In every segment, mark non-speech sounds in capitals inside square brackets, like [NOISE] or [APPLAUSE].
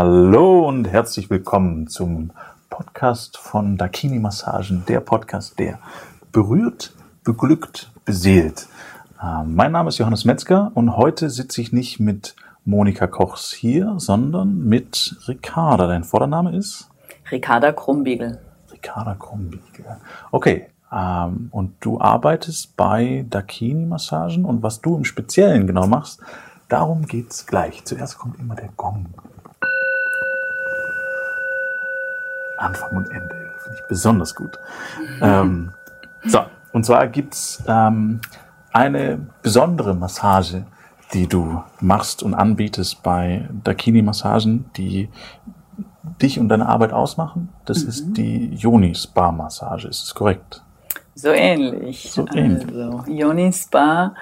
Hallo und herzlich willkommen zum Podcast von Dakini Massagen, der Podcast, der berührt, beglückt, beseelt. Äh, mein Name ist Johannes Metzger und heute sitze ich nicht mit Monika Kochs hier, sondern mit Ricarda. Dein Vordername ist? Ricarda Krumbiegel. Ricarda Krumbiegel. Okay. Ähm, und du arbeitest bei Dakini Massagen und was du im Speziellen genau machst, darum geht's gleich. Zuerst kommt immer der Gong. Anfang und Ende. Finde ich besonders gut. Ähm, so, und zwar gibt's ähm, eine besondere Massage, die du machst und anbietest bei Dakini Massagen, die dich und deine Arbeit ausmachen. Das mhm. ist die Yoni Spa Massage. Ist das korrekt? So ähnlich. So ähnlich. Also, Yoni Spa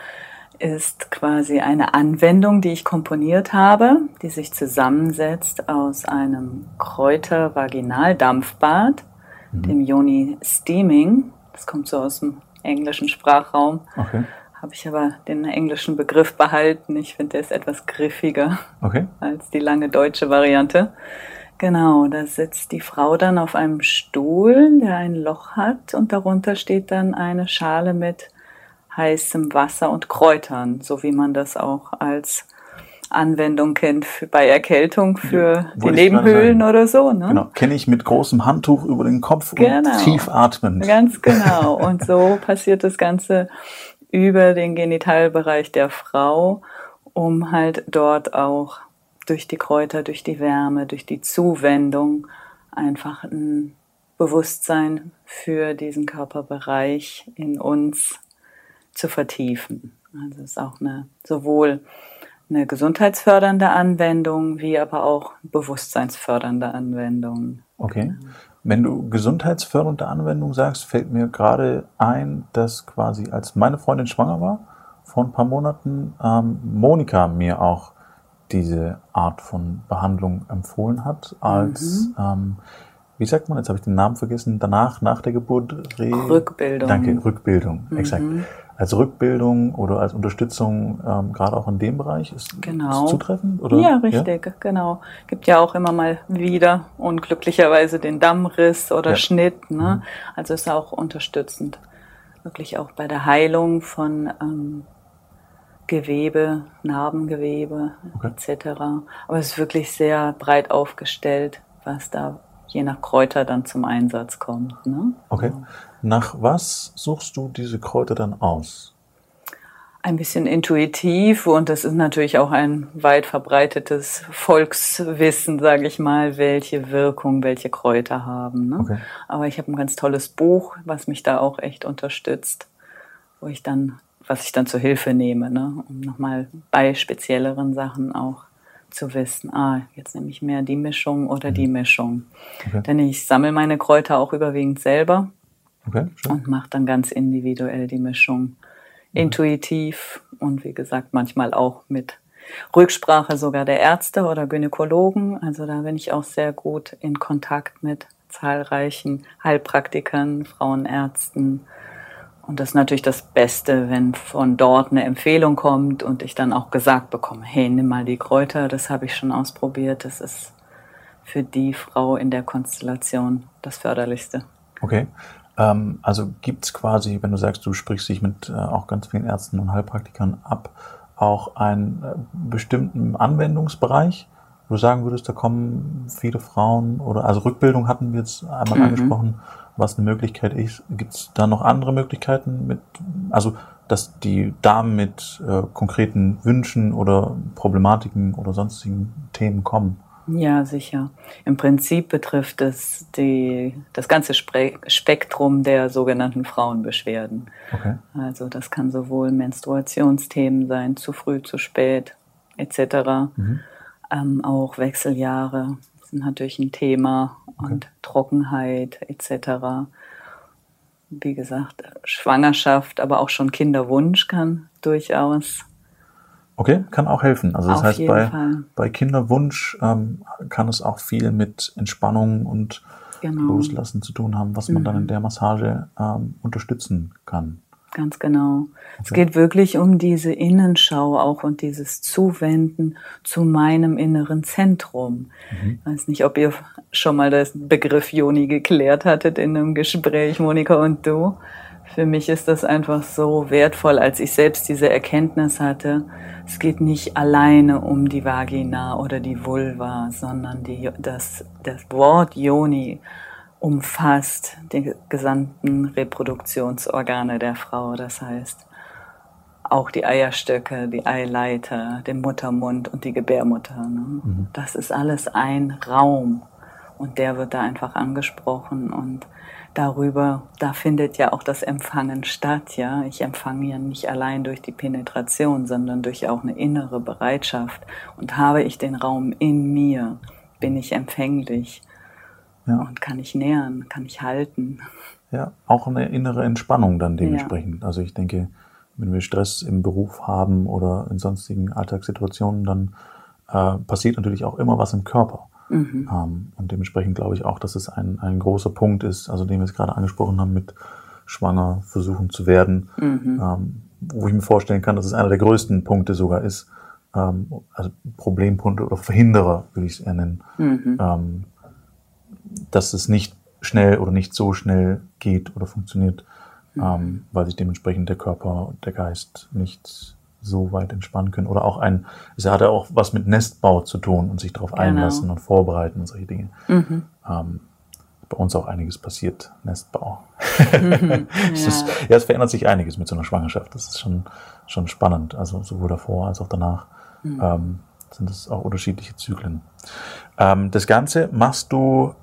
ist quasi eine Anwendung, die ich komponiert habe, die sich zusammensetzt aus einem Kräuter-Vaginaldampfbad, mhm. dem Yoni Steaming. Das kommt so aus dem englischen Sprachraum. Okay. Habe ich aber den englischen Begriff behalten. Ich finde, der ist etwas griffiger okay. als die lange deutsche Variante. Genau, da sitzt die Frau dann auf einem Stuhl, der ein Loch hat und darunter steht dann eine Schale mit heißem Wasser und Kräutern, so wie man das auch als Anwendung kennt für, bei Erkältung für ja, die Nebenhöhlen oder so. Ne? Genau, kenne ich mit großem Handtuch über den Kopf genau. und tief atmen. Ganz genau. [LAUGHS] Und so passiert das Ganze über den Genitalbereich der Frau, um halt dort auch durch die Kräuter, durch die Wärme, durch die Zuwendung einfach ein Bewusstsein für diesen Körperbereich in uns zu vertiefen. Also es ist auch eine sowohl eine gesundheitsfördernde Anwendung wie aber auch bewusstseinsfördernde Anwendung. Okay. Wenn du gesundheitsfördernde Anwendung sagst, fällt mir gerade ein, dass quasi als meine Freundin schwanger war, vor ein paar Monaten, ähm, Monika mir auch diese Art von Behandlung empfohlen hat, als, mhm. ähm, wie sagt man, jetzt habe ich den Namen vergessen, danach, nach der Geburt? Re Rückbildung. Danke, Rückbildung, mhm. exakt als Rückbildung oder als Unterstützung, ähm, gerade auch in dem Bereich, ist, genau. ist zutreffend? Oder? Ja, richtig, ja? genau. Gibt ja auch immer mal wieder unglücklicherweise den Dammriss oder ja. Schnitt. Ne? Mhm. Also ist auch unterstützend. Wirklich auch bei der Heilung von ähm, Gewebe, Narbengewebe okay. etc. Aber es ist wirklich sehr breit aufgestellt, was da je nach Kräuter dann zum Einsatz kommt. Ne? Okay. Nach was suchst du diese Kräuter dann aus? Ein bisschen intuitiv und das ist natürlich auch ein weit verbreitetes Volkswissen, sage ich mal, welche Wirkung welche Kräuter haben. Ne? Okay. Aber ich habe ein ganz tolles Buch, was mich da auch echt unterstützt, wo ich dann, was ich dann zur Hilfe nehme, ne? um nochmal bei spezielleren Sachen auch zu wissen, ah, jetzt nehme ich mehr die Mischung oder die mhm. Mischung. Okay. Denn ich sammle meine Kräuter auch überwiegend selber okay, und mache dann ganz individuell die Mischung. Intuitiv und wie gesagt, manchmal auch mit Rücksprache sogar der Ärzte oder Gynäkologen. Also da bin ich auch sehr gut in Kontakt mit zahlreichen Heilpraktikern, Frauenärzten, und das ist natürlich das Beste, wenn von dort eine Empfehlung kommt und ich dann auch gesagt bekomme, hey, nimm mal die Kräuter, das habe ich schon ausprobiert, das ist für die Frau in der Konstellation das Förderlichste. Okay. Ähm, also gibt es quasi, wenn du sagst, du sprichst dich mit äh, auch ganz vielen Ärzten und Heilpraktikern ab, auch einen äh, bestimmten Anwendungsbereich, wo du sagen würdest, da kommen viele Frauen oder also Rückbildung hatten wir jetzt einmal mhm. angesprochen, was eine Möglichkeit ist. Gibt es da noch andere Möglichkeiten mit, also dass die Damen mit äh, konkreten Wünschen oder Problematiken oder sonstigen Themen kommen? Ja, sicher. Im Prinzip betrifft es die, das ganze Spektrum der sogenannten Frauenbeschwerden. Okay. Also das kann sowohl Menstruationsthemen sein, zu früh, zu spät, etc. Mhm. Ähm, auch Wechseljahre sind natürlich ein Thema okay. und Trockenheit etc. Wie gesagt, Schwangerschaft, aber auch schon Kinderwunsch kann durchaus. Okay, kann auch helfen. Also das heißt, bei, bei Kinderwunsch ähm, kann es auch viel mit Entspannung und genau. Loslassen zu tun haben, was man mhm. dann in der Massage ähm, unterstützen kann. ganz genau. Okay. Es geht wirklich um diese Innenschau auch und dieses Zuwenden zu meinem inneren Zentrum. Mhm. Ich weiß nicht, ob ihr schon mal das Begriff Joni geklärt hattet in einem Gespräch, Monika und du. Für mich ist das einfach so wertvoll, als ich selbst diese Erkenntnis hatte. Es geht nicht alleine um die Vagina oder die Vulva, sondern die, das, das Wort Yoni umfasst die gesamten Reproduktionsorgane der Frau. Das heißt, auch die Eierstöcke, die Eileiter, den Muttermund und die Gebärmutter. Ne? Mhm. Das ist alles ein Raum und der wird da einfach angesprochen und darüber, da findet ja auch das Empfangen statt, ja. Ich empfange ja nicht allein durch die Penetration, sondern durch auch eine innere Bereitschaft. Und habe ich den Raum in mir, bin ich empfänglich ja. und kann ich nähern, kann ich halten. Ja, auch eine innere Entspannung dann dementsprechend. Ja. Also ich denke, wenn wir Stress im Beruf haben oder in sonstigen Alltagssituationen, dann äh, passiert natürlich auch immer was im Körper. Mhm. Ähm, und dementsprechend glaube ich auch, dass es ein, ein großer Punkt ist, also den wir es gerade angesprochen haben mit schwanger versuchen zu werden, mhm. ähm, wo ich mir vorstellen kann, dass es einer der größten Punkte sogar ist, ähm, also Problempunkte oder Verhinderer, würde ich es eher nennen, mhm. ähm, dass es nicht schnell oder nicht so schnell geht oder funktioniert, mhm. ähm, weil sich dementsprechend der Körper und der Geist nicht so weit entspannen können. Oder auch ein, es hat ja auch was mit Nestbau zu tun und sich darauf genau. einlassen und vorbereiten und solche Dinge. Mhm. Ähm, bei uns auch einiges passiert, Nestbau. Mhm, ja. [LAUGHS] es ist, ja, es verändert sich einiges mit so einer Schwangerschaft. Das ist schon, schon spannend. Also sowohl davor als auch danach mhm. ähm, sind es auch unterschiedliche Zyklen. Ähm, das Ganze machst du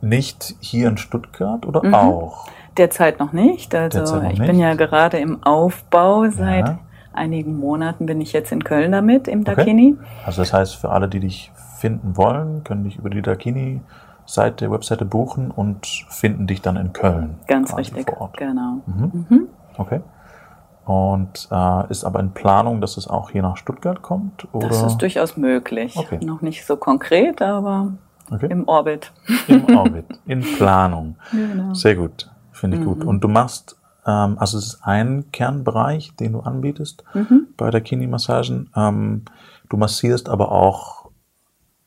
nicht hier in Stuttgart oder mhm. auch? Derzeit noch nicht. Also noch ich nicht. bin ja gerade im Aufbau seit ja einigen Monaten bin ich jetzt in Köln damit, im Dakini. Okay. Also das heißt, für alle, die dich finden wollen, können dich über die Dakini Seite, Webseite buchen und finden dich dann in Köln. Ganz richtig, vor Ort. genau. Mhm. Mhm. Okay. Und äh, ist aber in Planung, dass es auch hier nach Stuttgart kommt? Oder? Das ist durchaus möglich. Okay. Noch nicht so konkret, aber okay. im Orbit. Im Orbit, in Planung. [LAUGHS] Genau. Sehr gut, finde ich mhm. gut. Und du machst ähm, also es ist ein Kernbereich, den du anbietest mhm. bei der Kini-Massagen. Ähm, du massierst aber auch,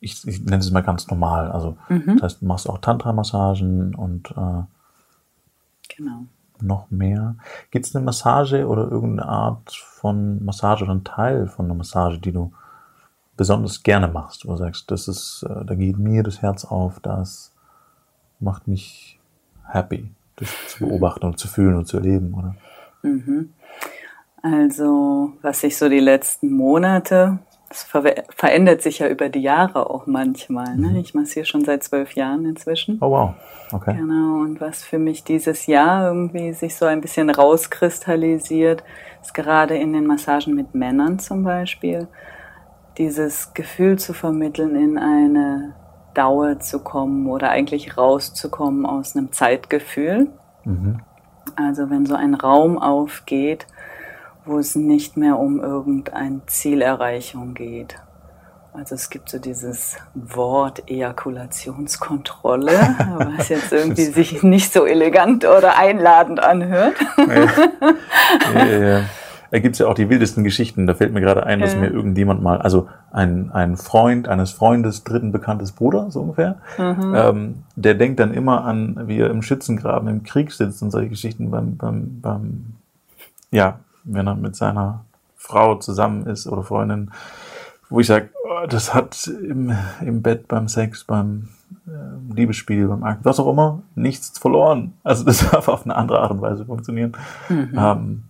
ich, ich nenne es mal ganz normal, also mhm. das heißt, du machst auch Tantra-Massagen und äh, genau. noch mehr. Gibt es eine Massage oder irgendeine Art von Massage oder ein Teil von einer Massage, die du besonders gerne machst, wo du sagst, das ist, äh, da geht mir das Herz auf, das macht mich happy zu beobachten und zu fühlen und zu erleben, oder? Mhm. Also, was sich so die letzten Monate, es ver verändert sich ja über die Jahre auch manchmal. Ne? Mhm. Ich massiere schon seit zwölf Jahren inzwischen. Oh wow, okay. Genau, und was für mich dieses Jahr irgendwie sich so ein bisschen rauskristallisiert, ist gerade in den Massagen mit Männern zum Beispiel, dieses Gefühl zu vermitteln in eine Dauer zu kommen oder eigentlich rauszukommen aus einem Zeitgefühl. Mhm. Also wenn so ein Raum aufgeht, wo es nicht mehr um irgendeine Zielerreichung geht. Also es gibt so dieses Wort Ejakulationskontrolle, [LAUGHS] was jetzt irgendwie sich nicht so elegant oder einladend anhört. Ja. Ja, ja, da gibt's ja auch die wildesten Geschichten. Da fällt mir gerade ein, dass mir irgendjemand mal, also ein, ein Freund eines Freundes, dritten bekanntes Bruder, so ungefähr, mhm. ähm, der denkt dann immer an, wie er im Schützengraben im Krieg sitzt und solche Geschichten beim, beim, beim ja, wenn er mit seiner Frau zusammen ist oder Freundin, wo ich sage, oh, das hat im, im Bett, beim Sex, beim äh, Liebesspiel, beim Akt, was auch immer, nichts verloren. Also das [LAUGHS] darf auf eine andere Art und Weise funktionieren. Mhm. Ähm,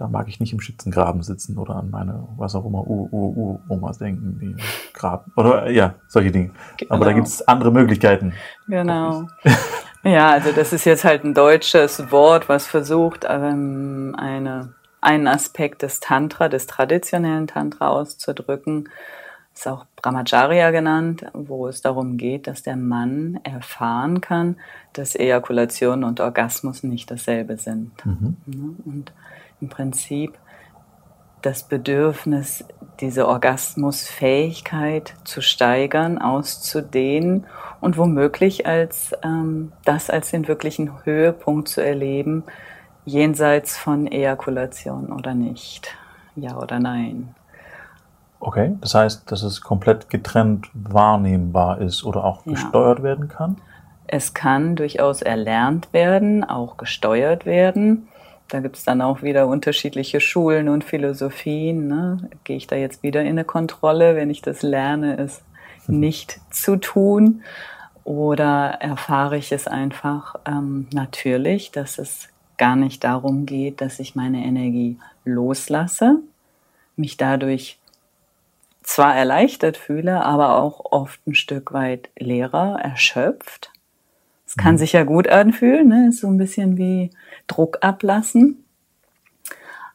da mag ich nicht im Schützengraben sitzen oder an meine, was auch immer, Ur-Ur-Ur-Omas denken, die graben. Oder ja, solche Dinge. Genau. Aber da gibt es andere Möglichkeiten. Genau. [LAUGHS] ja, also das ist jetzt halt ein deutsches Wort, was versucht, ähm, eine, einen Aspekt des Tantra, des traditionellen Tantra auszudrücken. Ist auch Brahmacharya genannt, wo es darum geht, dass der Mann erfahren kann, dass Ejakulation und Orgasmus nicht dasselbe sind. Mhm. Und im Prinzip das Bedürfnis, diese Orgasmusfähigkeit zu steigern, auszudehnen und womöglich als ähm, das als den wirklichen Höhepunkt zu erleben, jenseits von Ejakulation oder nicht? Ja oder nein? Okay, das heißt, dass es komplett getrennt wahrnehmbar ist oder auch ja. gesteuert werden kann? Es kann durchaus erlernt werden, auch gesteuert werden. Da gibt es dann auch wieder unterschiedliche Schulen und Philosophien. Ne? Gehe ich da jetzt wieder in eine Kontrolle, wenn ich das lerne, es nicht zu tun? Oder erfahre ich es einfach ähm, natürlich, dass es gar nicht darum geht, dass ich meine Energie loslasse, mich dadurch zwar erleichtert fühle, aber auch oft ein Stück weit leerer, erschöpft. Es kann mhm. sich ja gut anfühlen, ne? ist so ein bisschen wie Druck ablassen.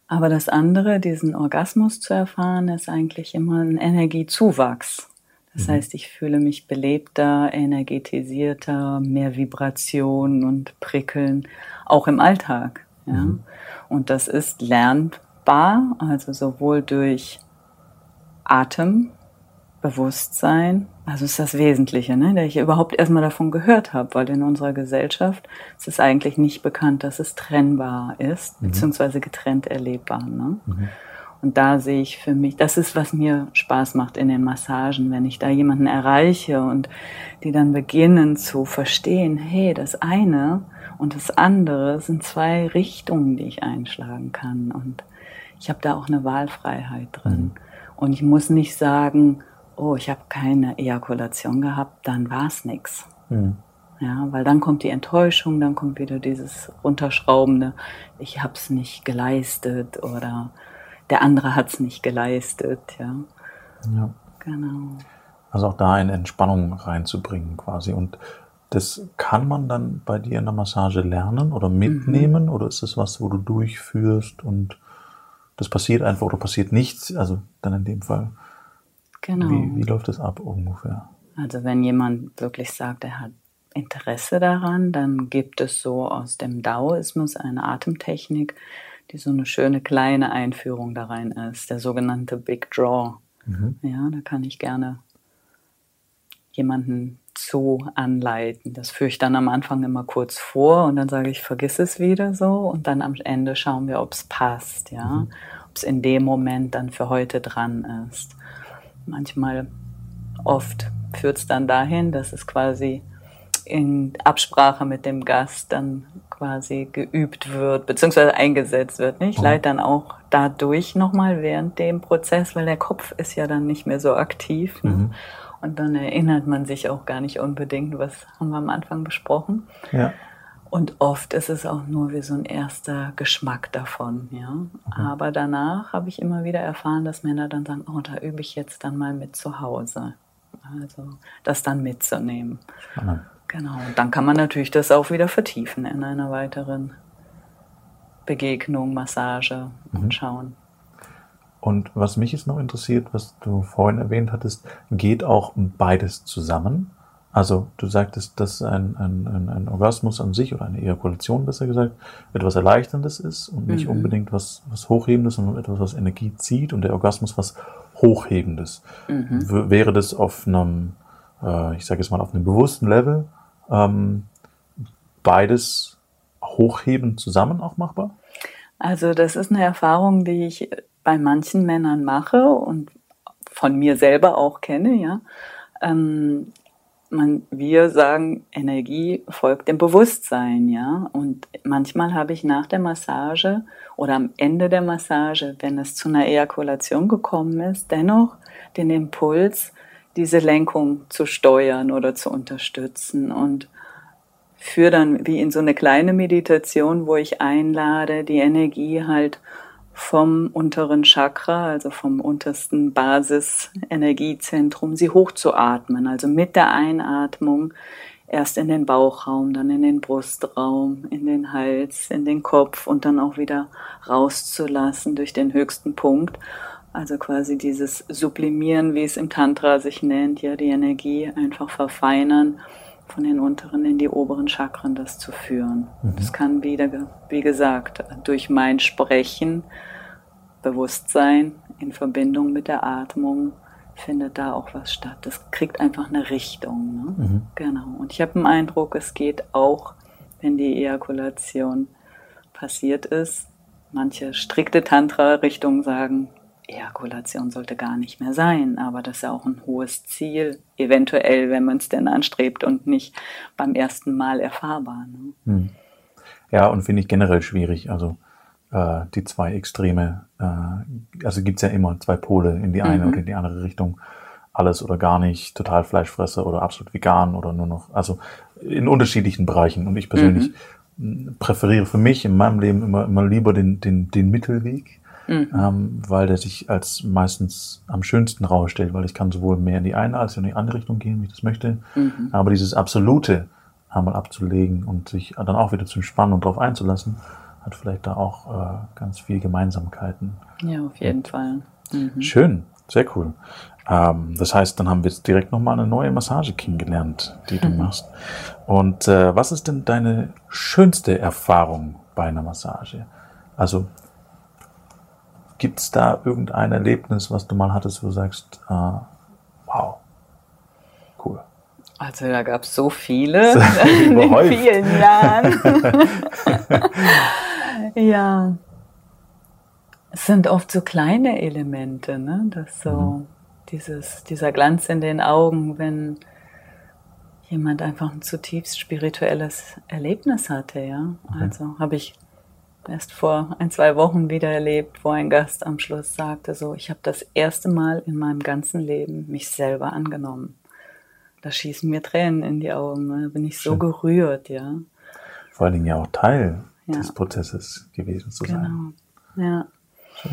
Aber das andere, diesen Orgasmus zu erfahren, ist eigentlich immer ein Energiezuwachs. Das mhm. heißt, ich fühle mich belebter, energetisierter, mehr Vibration und Prickeln, auch im Alltag. Ja? Mhm. Und das ist lernbar, also sowohl durch Atem, Bewusstsein, also ist das Wesentliche, ne? dass ich überhaupt erstmal davon gehört habe, weil in unserer Gesellschaft ist es eigentlich nicht bekannt, dass es trennbar ist, mhm. beziehungsweise getrennt erlebbar. Ne? Mhm. Und da sehe ich für mich, das ist, was mir Spaß macht in den Massagen, wenn ich da jemanden erreiche und die dann beginnen zu verstehen, hey, das eine und das andere sind zwei Richtungen, die ich einschlagen kann. Und ich habe da auch eine Wahlfreiheit drin. Mhm. Und ich muss nicht sagen, oh, ich habe keine Ejakulation gehabt, dann war es nichts. Mhm. Ja, weil dann kommt die Enttäuschung, dann kommt wieder dieses runterschraubende, ich habe es nicht geleistet oder der andere hat es nicht geleistet. Ja. ja. Genau. Also auch da eine Entspannung reinzubringen quasi. Und das kann man dann bei dir in der Massage lernen oder mitnehmen mhm. oder ist das was, wo du durchführst und das passiert einfach oder passiert nichts? Also dann in dem Fall. Genau. Wie, wie läuft das ab ungefähr? Also wenn jemand wirklich sagt, er hat Interesse daran, dann gibt es so aus dem Daoismus eine Atemtechnik, die so eine schöne kleine Einführung da rein ist, der sogenannte Big Draw. Mhm. Ja, da kann ich gerne jemanden zu anleiten. Das führe ich dann am Anfang immer kurz vor und dann sage ich, vergiss es wieder so und dann am Ende schauen wir, ob es passt, ja, mhm. ob es in dem Moment dann für heute dran ist. Manchmal, oft führt es dann dahin, dass es quasi in Absprache mit dem Gast dann quasi geübt wird, beziehungsweise eingesetzt wird. Ich mhm. leite dann auch dadurch nochmal während dem Prozess, weil der Kopf ist ja dann nicht mehr so aktiv. Ne? Mhm. Und dann erinnert man sich auch gar nicht unbedingt, was haben wir am Anfang besprochen. Ja. Und oft ist es auch nur wie so ein erster Geschmack davon, ja. Mhm. Aber danach habe ich immer wieder erfahren, dass Männer dann sagen, oh, da übe ich jetzt dann mal mit zu Hause. Also das dann mitzunehmen. Spannend. Genau. Und dann kann man natürlich das auch wieder vertiefen in einer weiteren Begegnung, Massage mhm. und schauen. Und was mich jetzt noch interessiert, was du vorhin erwähnt hattest, geht auch beides zusammen? Also du sagtest, dass ein, ein, ein, Orgasmus an sich oder eine Ejakulation besser gesagt etwas Erleichterndes ist und nicht mhm. unbedingt was, was Hochhebendes, sondern etwas, was Energie zieht und der Orgasmus was Hochhebendes. Mhm. Wäre das auf einem, äh, ich sage jetzt mal, auf einem bewussten Level ähm, beides hochheben zusammen auch machbar? Also das ist eine Erfahrung, die ich bei manchen Männern mache und von mir selber auch kenne, ja. Ähm, man, wir sagen, Energie folgt dem Bewusstsein, ja. Und manchmal habe ich nach der Massage oder am Ende der Massage, wenn es zu einer Ejakulation gekommen ist, dennoch den Impuls, diese Lenkung zu steuern oder zu unterstützen und führe dann wie in so eine kleine Meditation, wo ich einlade, die Energie halt vom unteren Chakra, also vom untersten Basis-Energiezentrum, sie hochzuatmen. Also mit der Einatmung erst in den Bauchraum, dann in den Brustraum, in den Hals, in den Kopf und dann auch wieder rauszulassen durch den höchsten Punkt. Also quasi dieses Sublimieren, wie es im Tantra sich nennt, ja, die Energie einfach verfeinern von den unteren in die oberen Chakren das zu führen. Mhm. Das kann wieder, wie gesagt, durch mein Sprechen, Bewusstsein in Verbindung mit der Atmung findet da auch was statt. Das kriegt einfach eine Richtung. Ne? Mhm. Genau. Und ich habe den Eindruck, es geht auch, wenn die Ejakulation passiert ist. Manche strikte Tantra-Richtungen sagen, Ejakulation sollte gar nicht mehr sein, aber das ist ja auch ein hohes Ziel, eventuell, wenn man es denn anstrebt und nicht beim ersten Mal erfahrbar. Ne? Hm. Ja, und finde ich generell schwierig. Also äh, die zwei Extreme, äh, also gibt es ja immer zwei Pole in die eine mhm. oder in die andere Richtung. Alles oder gar nicht, total Fleischfresser oder absolut vegan oder nur noch, also in unterschiedlichen Bereichen. Und ich persönlich mhm. präferiere für mich in meinem Leben immer, immer lieber den, den, den Mittelweg mhm. ähm, weil der sich als meistens am schönsten rausstellt, weil ich kann sowohl mehr in die eine als in die andere Richtung gehen, wie ich das möchte. Mhm. Aber dieses Absolute einmal abzulegen und sich dann auch wieder zu entspannen und darauf einzulassen, hat vielleicht da auch äh, ganz viele Gemeinsamkeiten. Ja, auf jeden und Fall. Mhm. Schön, sehr cool. Ähm, das heißt, dann haben wir jetzt direkt nochmal eine neue Massage kennengelernt, die du mhm. machst. Und äh, was ist denn deine schönste Erfahrung bei einer Massage? Also Gibt es da irgendein Erlebnis, was du mal hattest, wo du sagst, äh, wow, cool? Also da gab es [LAUGHS] so viele in vielen Jahren. [LAUGHS] ja. Es sind oft so kleine Elemente, ne? Das so mhm. dieses, dieser Glanz in den Augen, wenn jemand einfach ein zutiefst spirituelles Erlebnis hatte, ja. Okay. Also habe ich erst vor ein, zwei Wochen wieder erlebt, wo ein Gast am Schluss sagte, so, ich habe das erste Mal in meinem ganzen Leben mich selber angenommen. Da schießen mir Tränen in die Augen, da bin ich so Schön. gerührt, ja. Vor allen Dingen ja auch Teil ja. des Prozesses gewesen zu genau. sein. Genau, ja. Schön.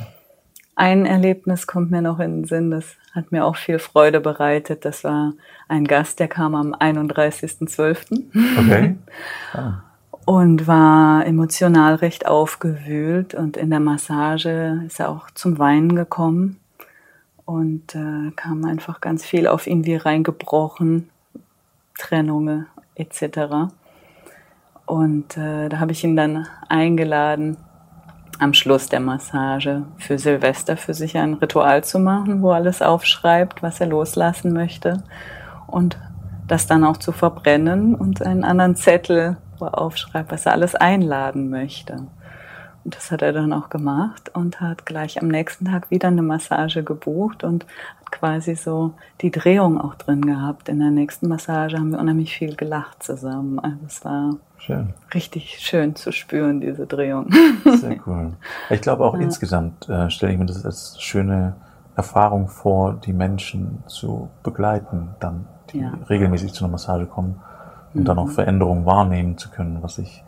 Ein Erlebnis kommt mir noch in den Sinn, das hat mir auch viel Freude bereitet. Das war ein Gast, der kam am 31.12. Okay. [LAUGHS] Ah und war emotional recht aufgewühlt und in der Massage ist er auch zum Weinen gekommen und äh, kam einfach ganz viel auf ihn wie reingebrochen, Trennungen etc. Und äh, da habe ich ihn dann eingeladen, am Schluss der Massage für Silvester für sich ein Ritual zu machen, wo alles aufschreibt, was er loslassen möchte und das dann auch zu verbrennen und einen anderen Zettel aufschreibt, was er alles einladen möchte. Und das hat er dann auch gemacht und hat gleich am nächsten Tag wieder eine Massage gebucht und hat quasi so die Drehung auch drin gehabt. In der nächsten Massage haben wir unheimlich viel gelacht zusammen. Also es war schön. richtig schön zu spüren, diese Drehung. Sehr cool. Ich glaube auch ja. insgesamt äh, stelle ich mir das als schöne Erfahrung vor, die Menschen zu begleiten, dann die ja. regelmäßig zu einer Massage kommen und dann auch mhm. Veränderungen wahrnehmen zu können, was sich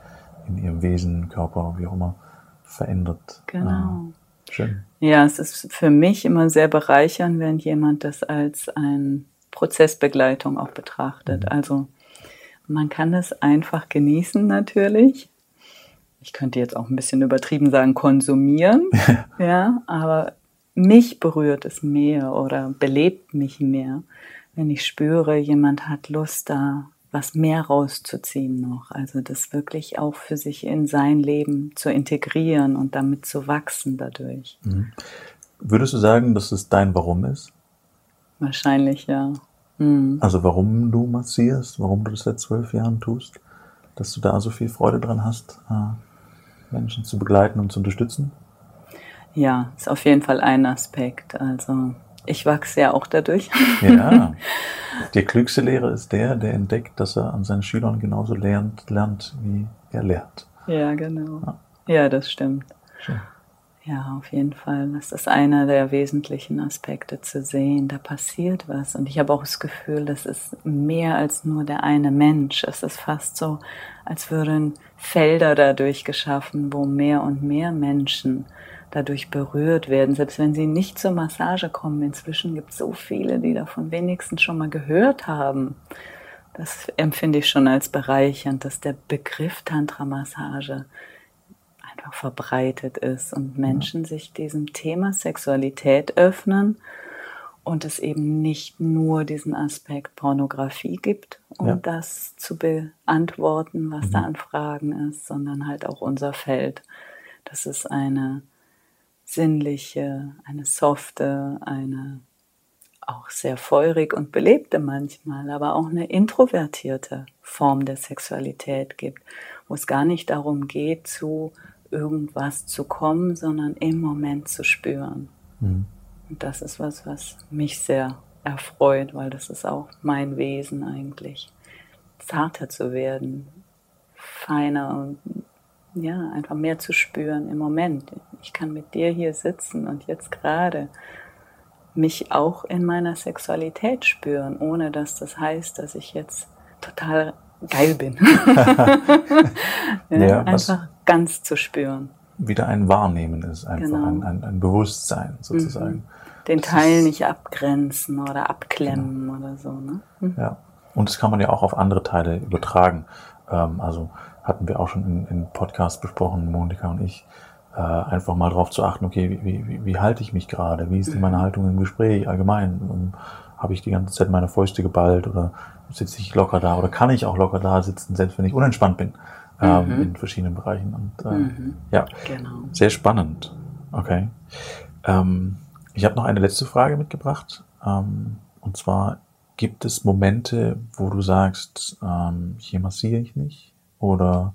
in ihrem Wesen, Körper, wie auch immer, verändert. Genau. Äh, schön. Ja, es ist für mich immer sehr bereichernd, wenn jemand das als eine Prozessbegleitung auch betrachtet. Mhm. Also man kann es einfach genießen natürlich. Ich könnte jetzt auch ein bisschen übertrieben sagen, konsumieren. [LAUGHS] ja, aber mich berührt es mehr oder belebt mich mehr, wenn ich spüre, jemand hat Lust da was mehr rauszuziehen noch. Also das wirklich auch für sich in sein Leben zu integrieren und damit zu wachsen dadurch. Mhm. Würdest du sagen, dass es dein Warum ist? Wahrscheinlich ja. Mhm. Also warum du massierst, warum du das seit zwölf Jahren tust, dass du da so viel Freude dran hast, äh, Menschen zu begleiten und zu unterstützen? Ja, ist auf jeden Fall ein Aspekt. Also ich wachse ja auch dadurch. Ja. Der klügste Lehrer ist der, der entdeckt, dass er an seinen Schülern genauso lernt, lernt wie er lehrt. Ja, genau. Ja, ja das stimmt. Schön. Ja, auf jeden Fall. Das ist einer der wesentlichen Aspekte zu sehen. Da passiert was. Und ich habe auch das Gefühl, das ist mehr als nur der eine Mensch. Es ist fast so, als würden Felder dadurch geschaffen, wo mehr und mehr Menschen dadurch berührt werden, selbst wenn sie nicht zur Massage kommen. Inzwischen gibt es so viele, die davon wenigstens schon mal gehört haben. Das empfinde ich schon als bereichernd, dass der Begriff Tantra-Massage einfach verbreitet ist und Menschen sich diesem Thema Sexualität öffnen und es eben nicht nur diesen Aspekt Pornografie gibt, um ja. das zu beantworten, was mhm. da an Fragen ist, sondern halt auch unser Feld. Das ist eine sinnliche, eine softe, eine auch sehr feurig und belebte manchmal, aber auch eine introvertierte Form der Sexualität gibt, wo es gar nicht darum geht, zu irgendwas zu kommen, sondern im Moment zu spüren. Mhm. Und das ist was, was mich sehr erfreut, weil das ist auch mein Wesen eigentlich. Zarter zu werden, feiner und ja, einfach mehr zu spüren im Moment. Ich kann mit dir hier sitzen und jetzt gerade mich auch in meiner Sexualität spüren, ohne dass das heißt, dass ich jetzt total geil bin. [LAUGHS] ja, ja, einfach ganz zu spüren. Wieder ein Wahrnehmen ist, einfach genau. ein, ein, ein, Bewusstsein sozusagen. Mhm. Den das Teil nicht abgrenzen oder abklemmen genau. oder so. Ne? Mhm. Ja, und das kann man ja auch auf andere Teile übertragen. Ähm, also hatten wir auch schon in, in Podcast besprochen, Monika und ich, äh, einfach mal darauf zu achten, okay, wie, wie, wie halte ich mich gerade? Wie ist denn meine. Haltung im Gespräch allgemein? Um, Habe ich die ganze Zeit meine Fäuste geballt oder sitze ich locker da oder kann ich auch locker da sitzen, selbst wenn ich unentspannt bin ähm, mhm. in verschiedenen Bereichen? Und äh, mhm. ja, genau. sehr spannend. Okay. Ähm, ich habe noch eine letzte Frage mitgebracht. Ähm, und zwar, gibt es Momente, wo du sagst, ähm, hier massiere ich nicht? Oder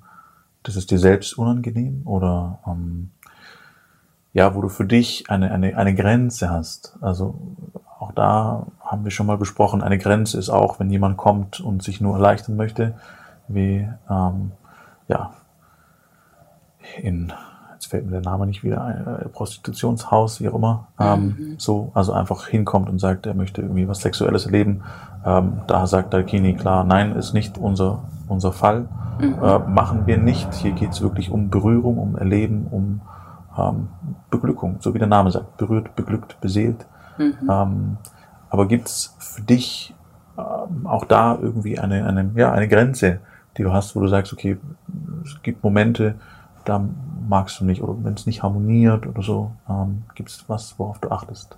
das ist dir selbst unangenehm? Oder ähm, ja, wo du für dich eine, eine, eine Grenze hast? Also auch da haben wir schon mal besprochen, eine Grenze ist auch, wenn jemand kommt und sich nur erleichtern möchte, wie ähm, ja in jetzt fällt mir der Name nicht wieder ein, äh, Prostitutionshaus, wie auch immer, ähm, mhm. so, also einfach hinkommt und sagt, er möchte irgendwie was Sexuelles erleben. Ähm, da sagt Dalkini klar, nein, ist nicht unser, unser Fall. Mhm. Äh, machen wir nicht. Hier geht es wirklich um Berührung, um Erleben, um ähm, Beglückung, so wie der Name sagt, berührt, beglückt, beseelt. Mhm. Ähm, aber gibt es für dich ähm, auch da irgendwie eine, eine, ja, eine Grenze, die du hast, wo du sagst, okay, es gibt Momente, da magst du nicht oder wenn es nicht harmoniert oder so, ähm, gibt es was, worauf du achtest?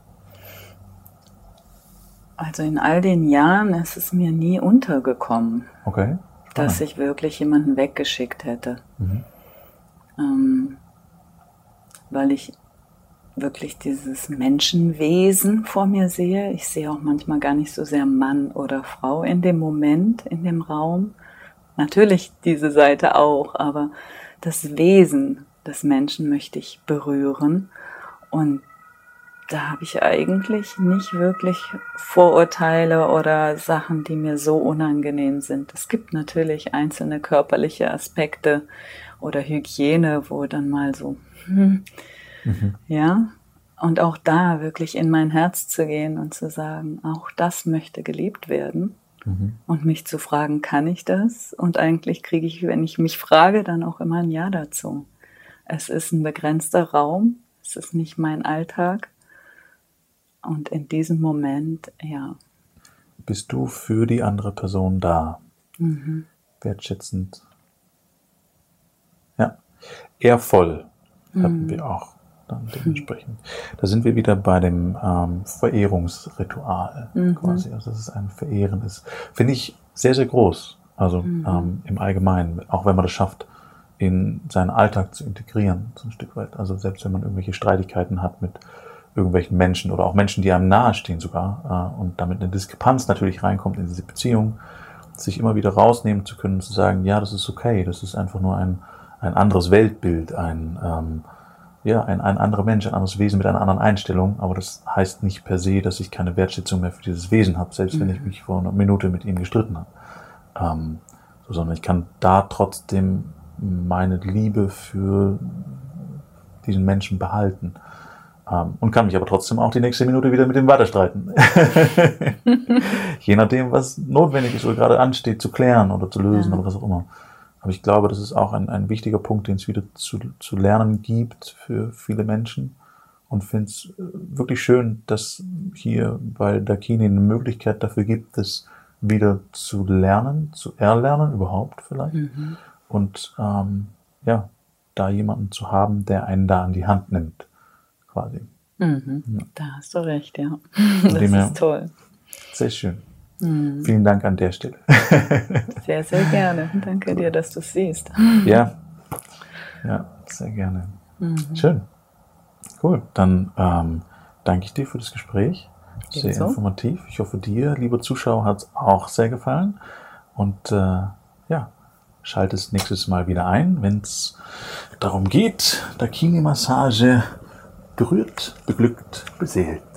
Also in all den Jahren ist es mir nie untergekommen, okay. Dass ich wirklich jemanden weggeschickt hätte. Mhm. Ähm, weil ich wirklich dieses Menschenwesen vor mir sehe. Ich sehe auch manchmal gar nicht so sehr Mann oder Frau in dem Moment, in dem Raum. Natürlich diese Seite auch, aber das Wesen des Menschen möchte ich berühren. Und da habe ich eigentlich nicht wirklich Vorurteile oder Sachen, die mir so unangenehm sind. Es gibt natürlich einzelne körperliche Aspekte oder Hygiene, wo dann mal so, hm, mhm. ja, und auch da wirklich in mein Herz zu gehen und zu sagen, auch das möchte geliebt werden. Mhm. Und mich zu fragen, kann ich das? Und eigentlich kriege ich, wenn ich mich frage, dann auch immer ein Ja dazu. Es ist ein begrenzter Raum, es ist nicht mein Alltag. Und in diesem Moment, ja. Bist du für die andere Person da? Mhm. Wertschätzend. Ja. Ehrvoll hatten mhm. wir auch dann dementsprechend. Da sind wir wieder bei dem ähm, Verehrungsritual mhm. quasi. Also dass es ein Verehren ist. Finde ich sehr, sehr groß. Also mhm. ähm, im Allgemeinen, auch wenn man das schafft, in seinen Alltag zu integrieren, so ein Stück weit. Also selbst wenn man irgendwelche Streitigkeiten hat mit irgendwelchen Menschen oder auch Menschen, die einem nahestehen sogar äh, und damit eine Diskrepanz natürlich reinkommt in diese Beziehung, sich immer wieder rausnehmen zu können und zu sagen, ja, das ist okay, das ist einfach nur ein, ein anderes Weltbild, ein, ähm, ja, ein, ein anderer Mensch, ein anderes Wesen mit einer anderen Einstellung, aber das heißt nicht per se, dass ich keine Wertschätzung mehr für dieses Wesen habe, selbst mhm. wenn ich mich vor einer Minute mit ihm gestritten habe. Ähm, so, sondern ich kann da trotzdem meine Liebe für diesen Menschen behalten. Ähm, und kann mich aber trotzdem auch die nächste Minute wieder mit ihm weiterstreiten. [LAUGHS] Je nachdem, was notwendig ist oder gerade ansteht, zu klären oder zu lösen ja. oder was auch immer. Aber ich glaube, das ist auch ein, ein wichtiger Punkt, den es wieder zu, zu lernen gibt für viele Menschen. Und finde es äh, wirklich schön, dass hier bei Dakini eine Möglichkeit dafür gibt, das wieder zu lernen, zu erlernen überhaupt vielleicht. Mhm und ähm, ja, da jemanden zu haben, der einen da an die Hand nimmt, quasi. Mhm. Ja. Da hast du recht, ja. Das ist toll. Sehr schön. Mhm. Vielen Dank an der Stelle. [LAUGHS] Sehr, sehr gerne. Danke dir, dass du es siehst. Ja, ja, sehr gerne. Mhm. Schön. Cool. Dann ähm, danke ich dir für das Gespräch. Sehr Ebenso. informativ. Ich hoffe, dir, liebe Zuschauer, hat es auch sehr gefallen. Und äh, ja, schaltest nächstes Mal wieder ein, wenn es darum geht, Dakini-Massage berührt, beglückt, beseelt.